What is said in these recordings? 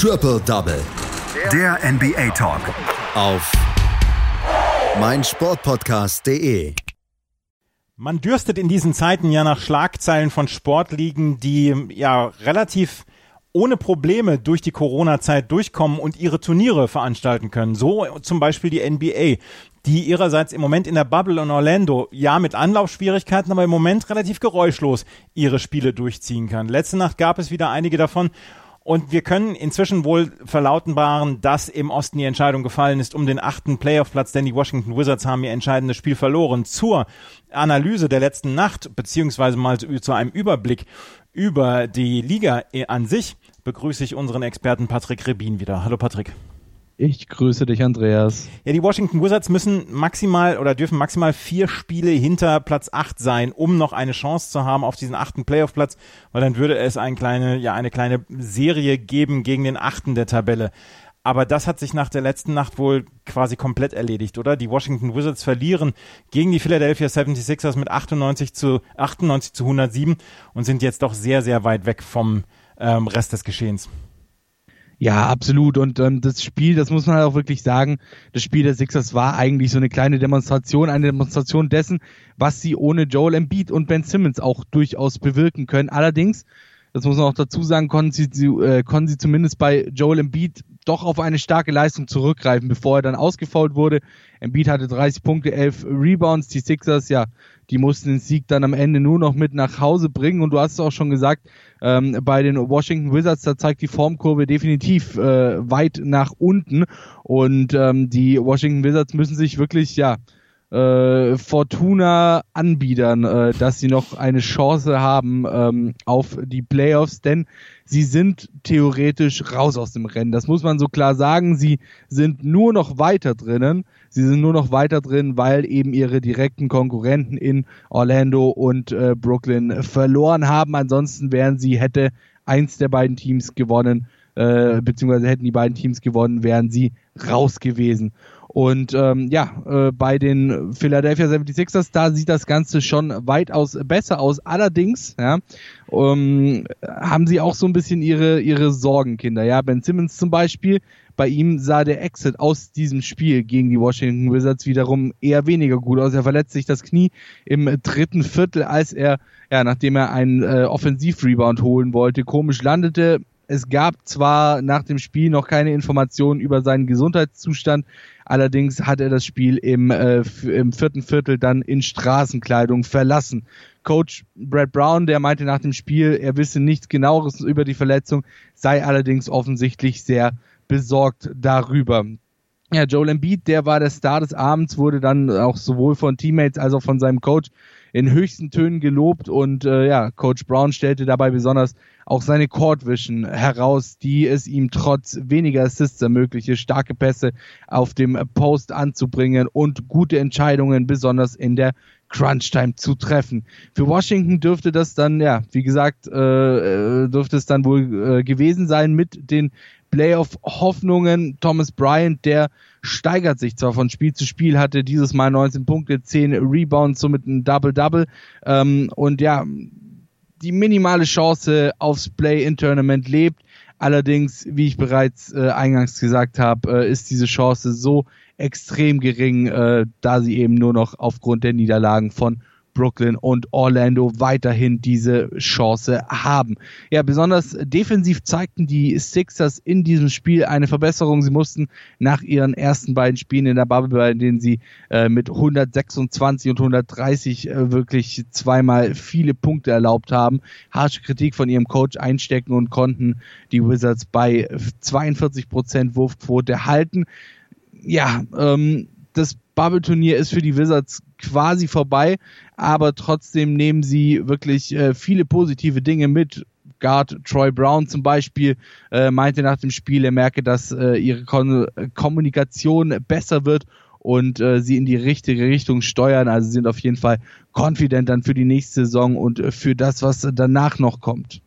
Triple Double. Der NBA Talk. Auf meinsportpodcast.de. Man dürstet in diesen Zeiten ja nach Schlagzeilen von Sportligen, die ja relativ ohne Probleme durch die Corona-Zeit durchkommen und ihre Turniere veranstalten können. So zum Beispiel die NBA, die ihrerseits im Moment in der Bubble in Orlando, ja mit Anlaufschwierigkeiten, aber im Moment relativ geräuschlos ihre Spiele durchziehen kann. Letzte Nacht gab es wieder einige davon und wir können inzwischen wohl verlautenbaren, dass im Osten die Entscheidung gefallen ist um den achten Playoff-Platz, denn die Washington Wizards haben ihr entscheidendes Spiel verloren. Zur Analyse der letzten Nacht, beziehungsweise mal zu einem Überblick über die Liga an sich, begrüße ich unseren Experten Patrick Rebin wieder. Hallo Patrick. Ich grüße dich, Andreas. Ja, die Washington Wizards müssen maximal oder dürfen maximal vier Spiele hinter Platz acht sein, um noch eine Chance zu haben auf diesen achten Playoff-Platz, weil dann würde es eine kleine, ja, eine kleine Serie geben gegen den achten der Tabelle. Aber das hat sich nach der letzten Nacht wohl quasi komplett erledigt, oder? Die Washington Wizards verlieren gegen die Philadelphia 76ers mit 98 zu 98 zu 107 und sind jetzt doch sehr, sehr weit weg vom ähm, Rest des Geschehens. Ja, absolut. Und ähm, das Spiel, das muss man halt auch wirklich sagen, das Spiel der Sixers war eigentlich so eine kleine Demonstration, eine Demonstration dessen, was sie ohne Joel Embiid und Ben Simmons auch durchaus bewirken können. Allerdings, das muss man auch dazu sagen, konnten sie, äh, konnten sie zumindest bei Joel Embiid doch auf eine starke Leistung zurückgreifen, bevor er dann ausgefault wurde. Embiid hatte 30 Punkte, 11 Rebounds. Die Sixers, ja, die mussten den Sieg dann am Ende nur noch mit nach Hause bringen. Und du hast es auch schon gesagt, ähm, bei den Washington Wizards, da zeigt die Formkurve definitiv äh, weit nach unten. Und ähm, die Washington Wizards müssen sich wirklich, ja, äh, Fortuna anbiedern, äh, dass sie noch eine Chance haben ähm, auf die Playoffs, denn sie sind theoretisch raus aus dem Rennen. Das muss man so klar sagen. Sie sind nur noch weiter drinnen. Sie sind nur noch weiter drin, weil eben ihre direkten Konkurrenten in Orlando und äh, Brooklyn verloren haben. Ansonsten wären sie, hätte eins der beiden Teams gewonnen, äh, beziehungsweise hätten die beiden Teams gewonnen, wären sie raus gewesen. Und ähm, ja, äh, bei den Philadelphia 76ers, da sieht das Ganze schon weitaus besser aus. Allerdings ja, ähm, haben sie auch so ein bisschen ihre, ihre Sorgenkinder. Ja, Ben Simmons zum Beispiel, bei ihm sah der Exit aus diesem Spiel gegen die Washington Wizards wiederum eher weniger gut aus. Er verletzt sich das Knie im dritten Viertel, als er, ja, nachdem er einen äh, Offensivrebound holen wollte, komisch landete. Es gab zwar nach dem Spiel noch keine Informationen über seinen Gesundheitszustand, allerdings hat er das Spiel im, äh, im vierten Viertel dann in Straßenkleidung verlassen. Coach Brad Brown, der meinte nach dem Spiel, er wisse nichts genaueres über die Verletzung, sei allerdings offensichtlich sehr besorgt darüber. Ja, Joel Embiid, der war der Star des Abends, wurde dann auch sowohl von Teammates als auch von seinem Coach in höchsten Tönen gelobt und äh, ja, Coach Brown stellte dabei besonders auch seine Court Vision heraus, die es ihm trotz weniger Assists ermöglichte, starke Pässe auf dem Post anzubringen und gute Entscheidungen besonders in der Crunch Time zu treffen. Für Washington dürfte das dann, ja, wie gesagt, äh, äh dürfte es dann wohl äh, gewesen sein mit den Playoff-Hoffnungen. Thomas Bryant, der steigert sich zwar von Spiel zu Spiel, hatte dieses Mal 19 Punkte, 10 Rebounds, somit ein Double-Double. Ähm, und ja, die minimale Chance aufs Play-in-Tournament lebt. Allerdings, wie ich bereits äh, eingangs gesagt habe, äh, ist diese Chance so extrem gering, äh, da sie eben nur noch aufgrund der Niederlagen von Brooklyn und Orlando weiterhin diese Chance haben. Ja, besonders defensiv zeigten die Sixers in diesem Spiel eine Verbesserung. Sie mussten nach ihren ersten beiden Spielen in der Bubble, bei denen sie äh, mit 126 und 130 äh, wirklich zweimal viele Punkte erlaubt haben, harsche Kritik von ihrem Coach einstecken und konnten die Wizards bei 42 Prozent Wurfquote halten. Ja, ähm, das Bubble-Turnier ist für die Wizards quasi vorbei, aber trotzdem nehmen sie wirklich äh, viele positive Dinge mit. Guard Troy Brown zum Beispiel äh, meinte nach dem Spiel, er merke, dass äh, ihre Kon Kommunikation besser wird und äh, sie in die richtige Richtung steuern. Also sind auf jeden Fall confident dann für die nächste Saison und für das, was danach noch kommt.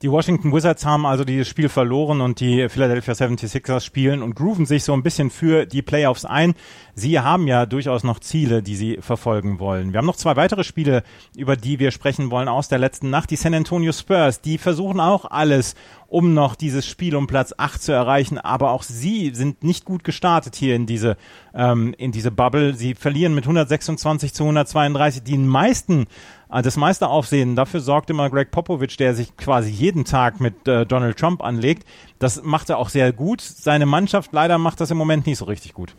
Die Washington Wizards haben also dieses Spiel verloren und die Philadelphia 76ers spielen und grooven sich so ein bisschen für die Playoffs ein. Sie haben ja durchaus noch Ziele, die sie verfolgen wollen. Wir haben noch zwei weitere Spiele, über die wir sprechen wollen aus der letzten Nacht. Die San Antonio Spurs, die versuchen auch alles, um noch dieses Spiel um Platz 8 zu erreichen. Aber auch sie sind nicht gut gestartet hier in diese, ähm, in diese Bubble. Sie verlieren mit 126 zu 132. Die meisten das meiste Aufsehen, dafür sorgt immer Greg Popovich, der sich quasi jeden Tag mit äh, Donald Trump anlegt. Das macht er auch sehr gut. Seine Mannschaft leider macht das im Moment nicht so richtig gut.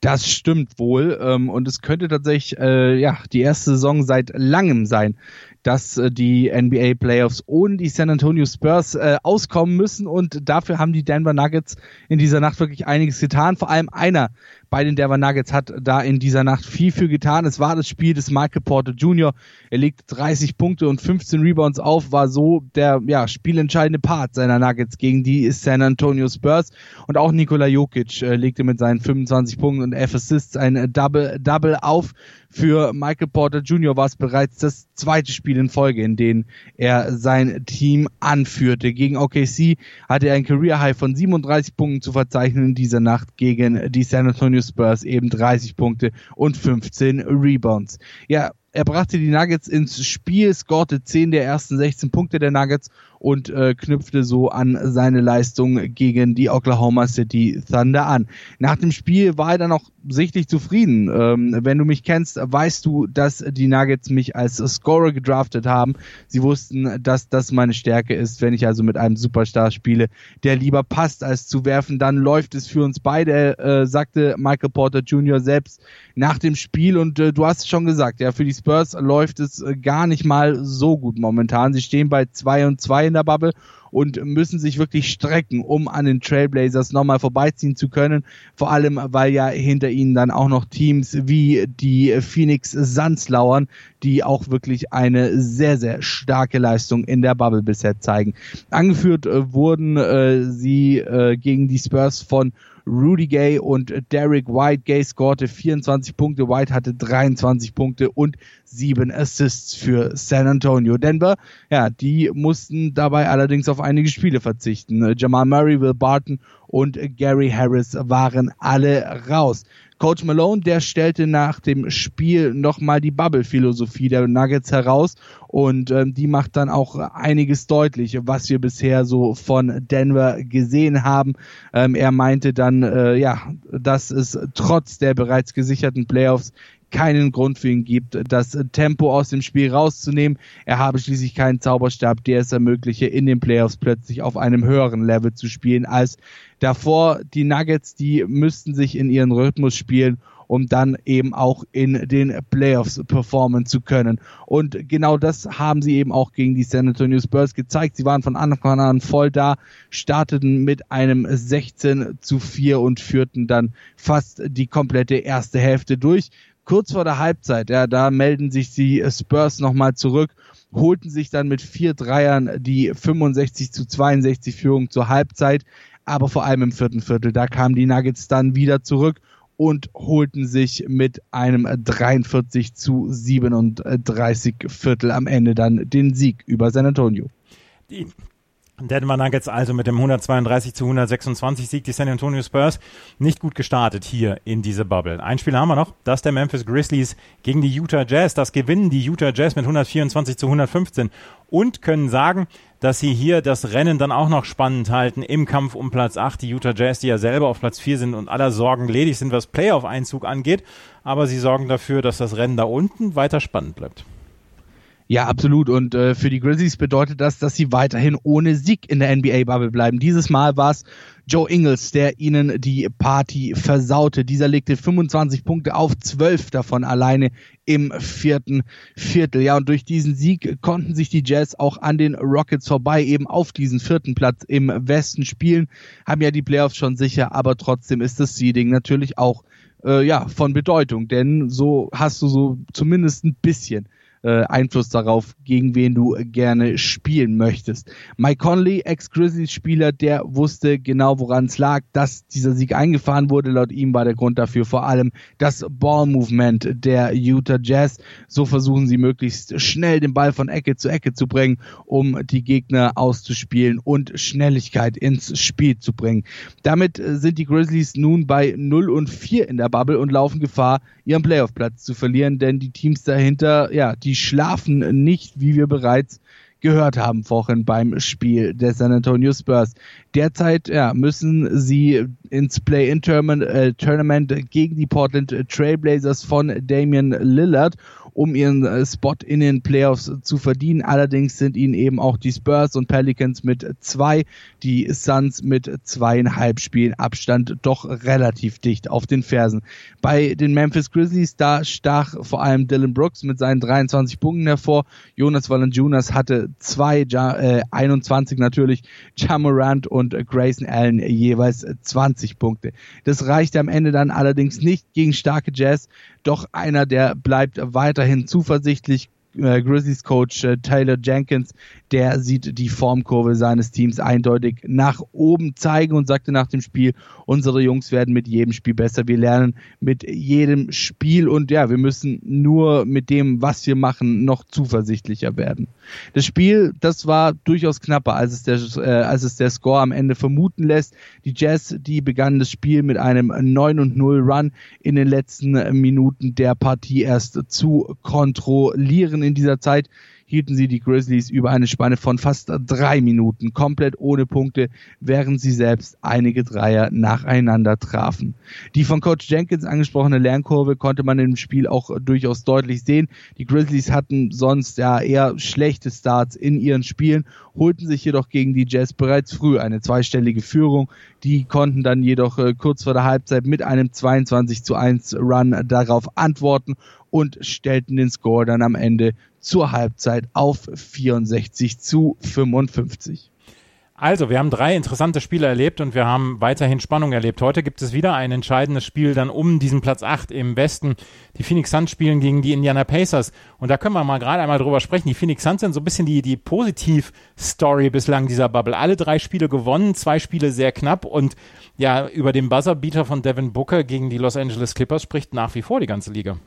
Das stimmt wohl. Ähm, und es könnte tatsächlich äh, ja die erste Saison seit langem sein, dass äh, die NBA Playoffs ohne die San Antonio Spurs äh, auskommen müssen. Und dafür haben die Denver Nuggets in dieser Nacht wirklich einiges getan. Vor allem einer bei den Denver Nuggets hat da in dieser Nacht viel für getan. Es war das Spiel des Michael Porter Jr. Er legte 30 Punkte und 15 Rebounds auf, war so der ja, spielentscheidende Part seiner Nuggets gegen die San Antonio Spurs. Und auch Nikola Jokic äh, legte mit seinen 25 Punkten und F Assists ein Double-Double auf. Für Michael Porter Jr. war es bereits das zweite Spiel in Folge, in dem er sein Team anführte. Gegen OKC hatte er ein Career High von 37 Punkten zu verzeichnen in dieser Nacht gegen die San Antonio Spurs eben 30 Punkte und 15 Rebounds. Ja, er brachte die Nuggets ins Spiel, scorte 10 der ersten 16 Punkte der Nuggets und äh, knüpfte so an seine Leistung gegen die Oklahoma City Thunder an. Nach dem Spiel war er dann auch sichtlich zufrieden. Ähm, wenn du mich kennst, weißt du, dass die Nuggets mich als Scorer gedraftet haben. Sie wussten, dass das meine Stärke ist, wenn ich also mit einem Superstar spiele, der lieber passt als zu werfen. Dann läuft es für uns beide, äh, sagte Michael Porter Jr. selbst nach dem Spiel. Und äh, du hast es schon gesagt, ja, für die Spurs läuft es äh, gar nicht mal so gut momentan. Sie stehen bei 2 und 2 in der Bubble und müssen sich wirklich strecken, um an den Trailblazers nochmal vorbeiziehen zu können. Vor allem, weil ja hinter ihnen dann auch noch Teams wie die Phoenix Suns lauern, die auch wirklich eine sehr, sehr starke Leistung in der Bubble bisher zeigen. Angeführt äh, wurden äh, sie äh, gegen die Spurs von Rudy Gay und Derek White. Gay scorte 24 Punkte, White hatte 23 Punkte und sieben Assists für San Antonio. Denver, ja, die mussten dabei allerdings auf einige Spiele verzichten. Jamal Murray, Will Barton und Gary Harris waren alle raus. Coach Malone, der stellte nach dem Spiel nochmal die Bubble-Philosophie der Nuggets heraus und ähm, die macht dann auch einiges deutlich, was wir bisher so von Denver gesehen haben. Ähm, er meinte dann, äh, ja, dass es trotz der bereits gesicherten Playoffs keinen Grund für ihn gibt, das Tempo aus dem Spiel rauszunehmen. Er habe schließlich keinen Zauberstab, der es ermögliche, in den Playoffs plötzlich auf einem höheren Level zu spielen als davor. Die Nuggets, die müssten sich in ihren Rhythmus spielen um dann eben auch in den Playoffs performen zu können. Und genau das haben sie eben auch gegen die San Antonio Spurs gezeigt. Sie waren von Anfang an voll da, starteten mit einem 16 zu 4 und führten dann fast die komplette erste Hälfte durch kurz vor der Halbzeit, ja, da melden sich die Spurs nochmal zurück, holten sich dann mit vier Dreiern die 65 zu 62 Führung zur Halbzeit, aber vor allem im vierten Viertel, da kamen die Nuggets dann wieder zurück und holten sich mit einem 43 zu 37 Viertel am Ende dann den Sieg über San Antonio. Denver Nuggets also mit dem 132 zu 126 Sieg die San Antonio Spurs nicht gut gestartet hier in diese Bubble. Ein Spiel haben wir noch, das der Memphis Grizzlies gegen die Utah Jazz. Das gewinnen die Utah Jazz mit 124 zu 115 und können sagen, dass sie hier das Rennen dann auch noch spannend halten im Kampf um Platz 8. Die Utah Jazz, die ja selber auf Platz 4 sind und aller Sorgen ledig sind, was Playoff-Einzug angeht. Aber sie sorgen dafür, dass das Rennen da unten weiter spannend bleibt. Ja, absolut. Und äh, für die Grizzlies bedeutet das, dass sie weiterhin ohne Sieg in der NBA-Bubble bleiben. Dieses Mal war es Joe Ingles, der ihnen die Party versaute. Dieser legte 25 Punkte auf, 12 davon alleine im vierten Viertel. Ja, und durch diesen Sieg konnten sich die Jazz auch an den Rockets vorbei eben auf diesen vierten Platz im Westen spielen. Haben ja die Playoffs schon sicher, aber trotzdem ist das Seeding natürlich auch äh, ja von Bedeutung, denn so hast du so zumindest ein bisschen äh, Einfluss darauf, gegen wen du gerne spielen möchtest. Mike Conley, Ex-Grizzlies-Spieler, der wusste genau, woran es lag, dass dieser Sieg eingefahren wurde. Laut ihm war der Grund dafür vor allem das Ball-Movement der Utah Jazz. So versuchen sie möglichst schnell den Ball von Ecke zu Ecke zu bringen, um die Gegner auszuspielen und Schnelligkeit ins Spiel zu bringen. Damit sind die Grizzlies nun bei 0 und 4 in der Bubble und laufen Gefahr, ihren Playoff-Platz zu verlieren, denn die Teams dahinter, ja, die schlafen nicht, wie wir bereits gehört haben vorhin beim Spiel der San Antonio Spurs. Derzeit ja, müssen sie ins Play-In-Tournament äh, gegen die Portland Trailblazers von Damian Lillard um ihren äh, Spot in den Playoffs zu verdienen. Allerdings sind ihnen eben auch die Spurs und Pelicans mit zwei, die Suns mit zweieinhalb Spielen Abstand doch relativ dicht auf den Fersen. Bei den Memphis Grizzlies, da stach vor allem Dylan Brooks mit seinen 23 Punkten hervor. Jonas Valanciunas hatte zwei, ja, äh, 21 natürlich, Jamorant und Grayson Allen jeweils 20 Punkte. Das reichte am Ende dann allerdings nicht gegen starke Jazz, doch einer, der bleibt weiterhin zuversichtlich, äh, Grizzlies Coach äh, Taylor Jenkins, der sieht die Formkurve seines Teams eindeutig nach oben zeigen und sagte nach dem Spiel, unsere Jungs werden mit jedem Spiel besser. Wir lernen mit jedem Spiel und ja, wir müssen nur mit dem, was wir machen, noch zuversichtlicher werden. Das Spiel, das war durchaus knapper, als es der, äh, als es der Score am Ende vermuten lässt. Die Jazz, die begannen das Spiel mit einem 9 und 0 Run in den letzten Minuten der Partie erst zu kontrollieren in dieser Zeit hielten sie die Grizzlies über eine Spanne von fast drei Minuten komplett ohne Punkte, während sie selbst einige Dreier nacheinander trafen. Die von Coach Jenkins angesprochene Lernkurve konnte man im Spiel auch durchaus deutlich sehen. Die Grizzlies hatten sonst ja eher schlechte Starts in ihren Spielen, holten sich jedoch gegen die Jazz bereits früh eine zweistellige Führung. Die konnten dann jedoch äh, kurz vor der Halbzeit mit einem 22 zu 1 Run darauf antworten und stellten den Score dann am Ende zur Halbzeit auf 64 zu 55. Also, wir haben drei interessante Spiele erlebt und wir haben weiterhin Spannung erlebt. Heute gibt es wieder ein entscheidendes Spiel dann um diesen Platz 8 im Westen. Die Phoenix Suns spielen gegen die Indiana Pacers. Und da können wir mal gerade einmal drüber sprechen. Die Phoenix Suns sind so ein bisschen die, die Positiv-Story bislang dieser Bubble. Alle drei Spiele gewonnen, zwei Spiele sehr knapp und ja, über den Buzzerbeater von Devin Booker gegen die Los Angeles Clippers spricht nach wie vor die ganze Liga.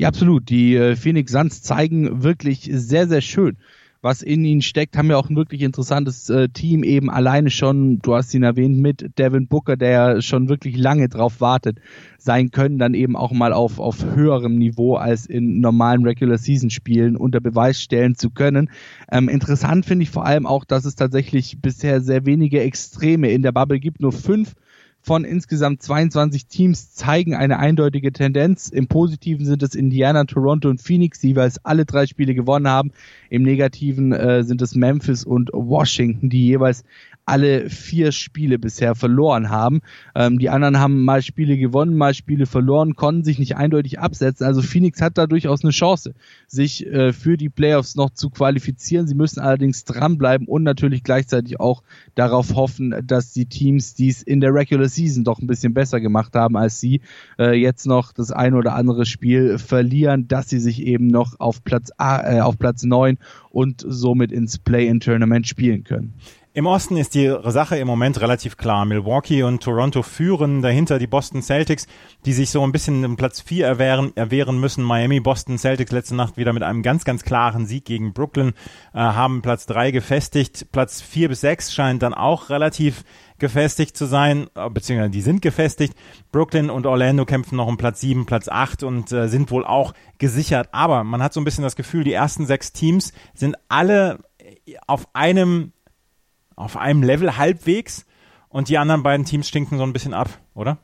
Ja, absolut. Die äh, Phoenix Suns zeigen wirklich sehr, sehr schön, was in ihnen steckt. Haben ja auch ein wirklich interessantes äh, Team eben alleine schon, du hast ihn erwähnt, mit Devin Booker, der ja schon wirklich lange drauf wartet, sein können dann eben auch mal auf, auf höherem Niveau als in normalen Regular Season Spielen unter Beweis stellen zu können. Ähm, interessant finde ich vor allem auch, dass es tatsächlich bisher sehr wenige Extreme in der Bubble gibt, nur fünf von insgesamt 22 Teams zeigen eine eindeutige Tendenz. Im Positiven sind es Indiana, Toronto und Phoenix, die jeweils alle drei Spiele gewonnen haben. Im Negativen äh, sind es Memphis und Washington, die jeweils alle vier Spiele bisher verloren haben. Ähm, die anderen haben mal Spiele gewonnen, mal Spiele verloren, konnten sich nicht eindeutig absetzen. Also Phoenix hat da durchaus eine Chance, sich äh, für die Playoffs noch zu qualifizieren. Sie müssen allerdings dranbleiben und natürlich gleichzeitig auch darauf hoffen, dass die Teams, die es in der Regular Season doch ein bisschen besser gemacht haben als sie, äh, jetzt noch das ein oder andere Spiel verlieren, dass sie sich eben noch auf Platz, äh, auf Platz 9 und somit ins Play-in-Tournament spielen können. Im Osten ist die Sache im Moment relativ klar. Milwaukee und Toronto führen, dahinter die Boston Celtics, die sich so ein bisschen im Platz 4 erwehren, erwehren müssen. Miami, Boston Celtics letzte Nacht wieder mit einem ganz, ganz klaren Sieg gegen Brooklyn, äh, haben Platz 3 gefestigt. Platz 4 bis 6 scheint dann auch relativ gefestigt zu sein, äh, beziehungsweise die sind gefestigt. Brooklyn und Orlando kämpfen noch um Platz 7, Platz 8 und äh, sind wohl auch gesichert. Aber man hat so ein bisschen das Gefühl, die ersten sechs Teams sind alle auf einem auf einem Level halbwegs und die anderen beiden Teams stinken so ein bisschen ab, oder?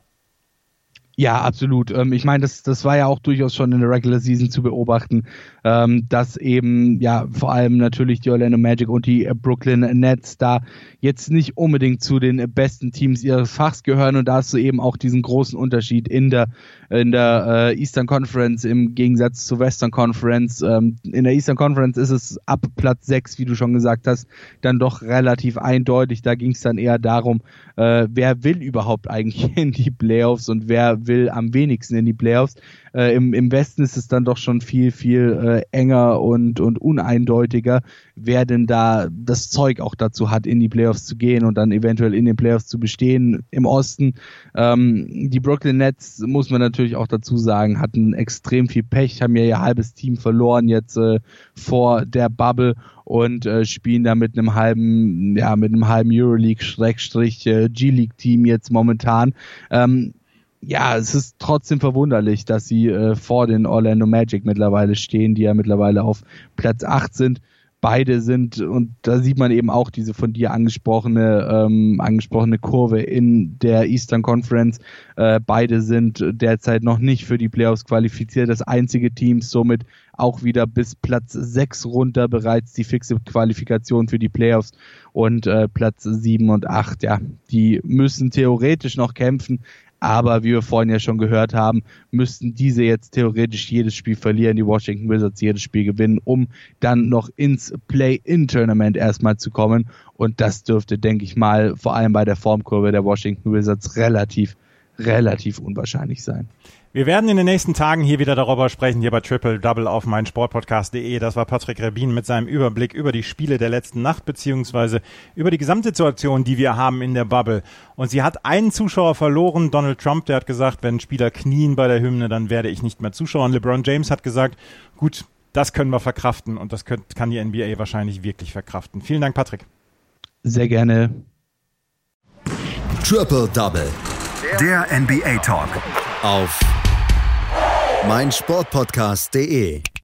Ja, absolut. Ähm, ich meine, das, das war ja auch durchaus schon in der Regular Season zu beobachten, ähm, dass eben ja vor allem natürlich die Orlando Magic und die Brooklyn Nets da jetzt nicht unbedingt zu den besten Teams ihres Fachs gehören und da hast du eben auch diesen großen Unterschied in der in der äh, Eastern Conference im Gegensatz zur Western Conference. Ähm, in der Eastern Conference ist es ab Platz 6, wie du schon gesagt hast, dann doch relativ eindeutig. Da ging es dann eher darum, äh, wer will überhaupt eigentlich in die Playoffs und wer will am wenigsten in die Playoffs. Äh, im, Im Westen ist es dann doch schon viel, viel äh, enger und, und uneindeutiger, wer denn da das Zeug auch dazu hat, in die Playoffs zu gehen und dann eventuell in den Playoffs zu bestehen. Im Osten, ähm, die Brooklyn Nets, muss man natürlich auch dazu sagen, hatten extrem viel Pech, haben ja ihr halbes Team verloren jetzt äh, vor der Bubble und äh, spielen da mit einem halben, ja, mit einem halben Euroleague-G-League-Team äh, jetzt momentan. Ähm, ja, es ist trotzdem verwunderlich, dass sie äh, vor den Orlando Magic mittlerweile stehen, die ja mittlerweile auf Platz 8 sind. Beide sind, und da sieht man eben auch diese von dir angesprochene, ähm, angesprochene Kurve in der Eastern Conference. Äh, beide sind derzeit noch nicht für die Playoffs qualifiziert. Das einzige Team somit auch wieder bis Platz 6 runter bereits die fixe Qualifikation für die Playoffs und äh, Platz 7 und 8, ja, die müssen theoretisch noch kämpfen, aber wie wir vorhin ja schon gehört haben, müssten diese jetzt theoretisch jedes Spiel verlieren, die Washington Wizards jedes Spiel gewinnen, um dann noch ins Play-In-Tournament erstmal zu kommen. Und das dürfte, denke ich mal, vor allem bei der Formkurve der Washington Wizards relativ, relativ unwahrscheinlich sein. Wir werden in den nächsten Tagen hier wieder darüber sprechen, hier bei Triple Double auf meinsportpodcast.de. Das war Patrick Rebin mit seinem Überblick über die Spiele der letzten Nacht, beziehungsweise über die Gesamtsituation, die wir haben in der Bubble. Und sie hat einen Zuschauer verloren, Donald Trump, der hat gesagt, wenn Spieler knien bei der Hymne, dann werde ich nicht mehr zuschauen. LeBron James hat gesagt, gut, das können wir verkraften und das kann die NBA wahrscheinlich wirklich verkraften. Vielen Dank, Patrick. Sehr gerne. Triple Double. Der NBA Talk. Auf meinsportpodcast.de